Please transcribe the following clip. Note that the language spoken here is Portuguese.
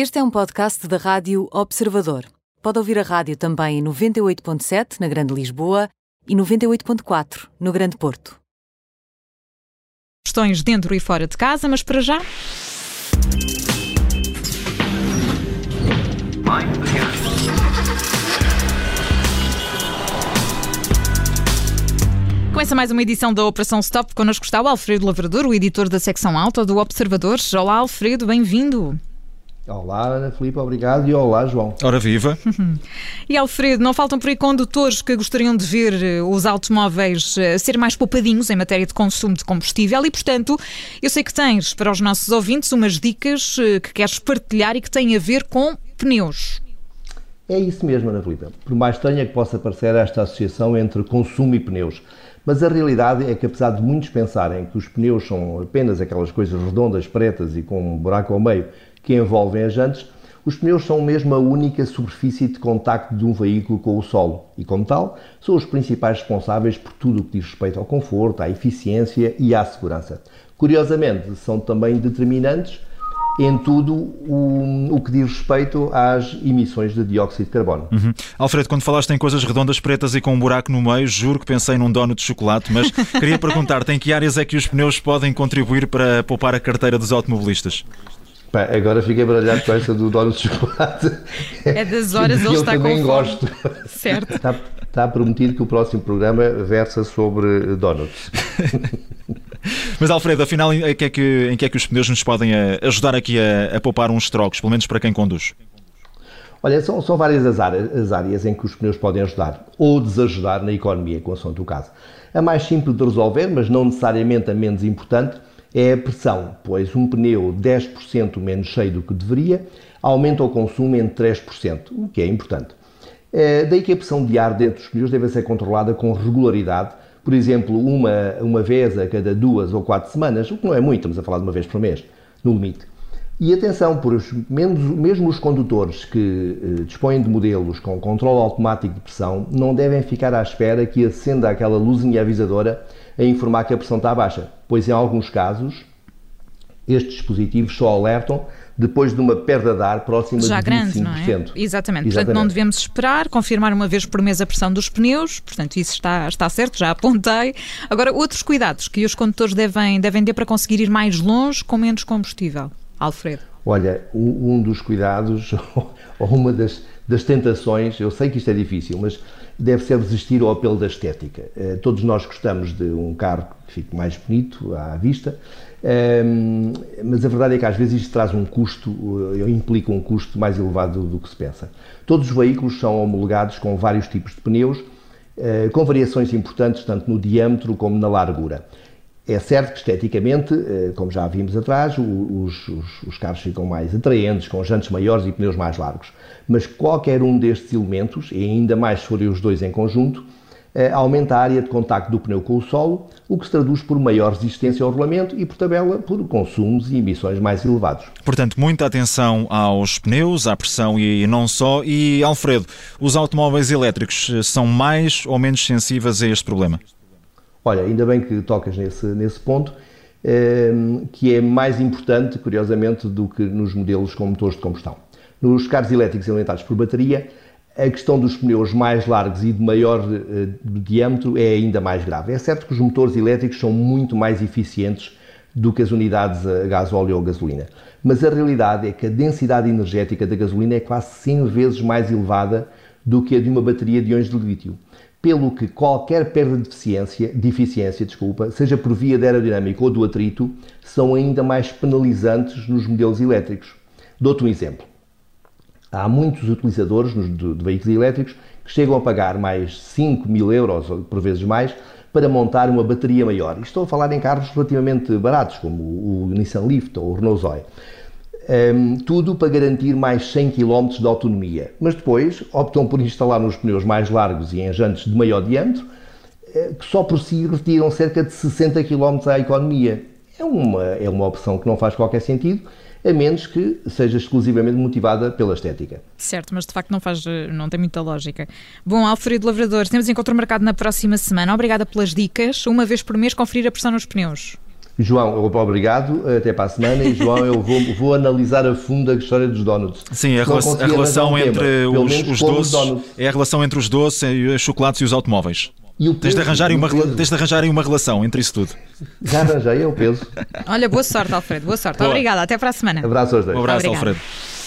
Este é um podcast da Rádio Observador. Pode ouvir a rádio também em 98.7 na Grande Lisboa e 98.4 no Grande Porto. Questões dentro e fora de casa, mas para já. Começa mais uma edição da Operação Stop. Connosco está o Alfredo Lavrador, o editor da secção alta do Observador. Olá, Alfredo, bem-vindo. Olá, Ana Filipe, obrigado. E olá, João. Ora viva. e Alfredo, não faltam por aí condutores que gostariam de ver eh, os automóveis eh, ser mais poupadinhos em matéria de consumo de combustível e, portanto, eu sei que tens para os nossos ouvintes umas dicas eh, que queres partilhar e que têm a ver com pneus. É isso mesmo, Ana. Por mais estranha que possa parecer esta associação entre consumo e pneus, mas a realidade é que, apesar de muitos pensarem que os pneus são apenas aquelas coisas redondas, pretas e com um buraco ao meio que envolvem as jantes, os pneus são mesmo a única superfície de contacto de um veículo com o solo e, como tal, são os principais responsáveis por tudo o que diz respeito ao conforto, à eficiência e à segurança. Curiosamente, são também determinantes em tudo o, o, que diz respeito às emissões de dióxido de carbono. Uhum. Alfredo, quando falaste em coisas redondas, pretas e com um buraco no meio, juro que pensei num dono de chocolate, mas queria perguntar-te em que áreas é que os pneus podem contribuir para poupar a carteira dos automobilistas? agora fiquei baralhado com essa do dono de chocolate. É das horas ele está com Eu também gosto. Certo. Está, está prometido que o próximo programa versa sobre donuts. Mas Alfredo, afinal, em que é que, em que, é que os pneus nos podem eh, ajudar aqui a, a poupar uns trocos, pelo menos para quem conduz? Olha, são, são várias as áreas, as áreas, em que os pneus podem ajudar ou desajudar na economia, com o caso. A mais simples de resolver, mas não necessariamente a menos importante, é a pressão, pois um pneu 10% menos cheio do que deveria aumenta o consumo em 3%, o que é importante. É, daí que a pressão de ar dentro dos pneus deve ser controlada com regularidade, por exemplo, uma, uma vez a cada duas ou quatro semanas, o que não é muito, estamos a falar de uma vez por mês, no limite. E atenção, por os, mesmo os condutores que eh, dispõem de modelos com controle automático de pressão não devem ficar à espera que acenda aquela luzinha avisadora a informar que a pressão está baixa, pois em alguns casos estes dispositivos só alertam depois de uma perda de ar próxima Já de 25%. grande, não é? Exatamente. Exatamente. Portanto, não devemos esperar, confirmar uma vez por mês a pressão dos pneus, portanto, isso está, está certo, já apontei. Agora, outros cuidados que os condutores devem, devem ter para conseguir ir mais longe com menos combustível. Alfredo. Olha, um dos cuidados, ou uma das, das tentações, eu sei que isto é difícil, mas deve ser resistir ao apelo da estética. Eh, todos nós gostamos de um carro que fique mais bonito à vista, ehm, mas a verdade é que às vezes isto traz um custo, eh, implica um custo mais elevado do que se pensa. Todos os veículos são homologados com vários tipos de pneus, eh, com variações importantes tanto no diâmetro como na largura. É certo que esteticamente, como já vimos atrás, os, os, os, carros ficam mais atraentes, com jantes maiores e pneus mais largos. Mas qualquer um destes elementos, e ainda mais se forem os dois em conjunto, eh, aumenta a área de contacto do pneu com o solo, o que se traduz por maior resistência ao rolamento e, por tabela, por consumos e emissões mais elevados. Portanto, muita atenção aos pneus, à pressão e não só. E, Alfredo, os automóveis elétricos eh, são mais ou menos sensíveis a este problema? Olha, ainda bem que tocas nesse, nesse ponto, eh, que é mais importante, curiosamente, do que nos modelos com motores de combustão. Nos carros elétricos alimentados por bateria, a questão dos pneus mais largos e de maior uh, diâmetro é ainda mais grave. É certo que os motores elétricos são muito mais eficientes do que as unidades a gás óleo ou gasolina, mas a realidade é que a densidade energética da gasolina é quase 100 vezes mais elevada do que a de uma bateria de íons de lítio, pelo que qualquer perda de eficiência, de eficiência desculpa, seja por via de aerodinâmica ou do atrito, são ainda mais penalizantes nos modelos elétricos. Dou-te um exemplo. Há muitos utilizadores de, de veículos elétricos que chegam a pagar mais 5 mil euros, ou por vezes mais, para montar uma bateria maior. Estou a falar em carros relativamente baratos, como o Nissan Leaf ou o Renault Zoe. Um, tudo para garantir mais 100 km de autonomia. Mas depois optam por instalar nos pneus mais largos e em jantes de maior diâmetro, eh, que só por si retiram cerca de 60 km à economia. É uma, é uma opção que não faz qualquer sentido a menos que seja exclusivamente motivada pela estética. Certo, mas de facto não faz, não tem muita lógica. Bom, Alfredo Lavrador, temos encontro marcado na próxima semana. Obrigada pelas dicas. Uma vez por mês conferir a pressão nos pneus. João, obrigado, até para a semana. E João, eu vou, vou analisar a fundo a história dos donuts. Sim, a, relação, a relação um entre tema, os, os doces. É a relação entre os doces, os chocolates e os automóveis. E o peso, tens, de arranjarem uma, tens de arranjarem uma relação entre isso tudo. Já arranjei, é o peso. Olha, boa sorte, Alfredo. Boa sorte. Boa. Obrigada. Até para a semana. Abraço aos dois. Um abraço, Obrigada. Alfredo.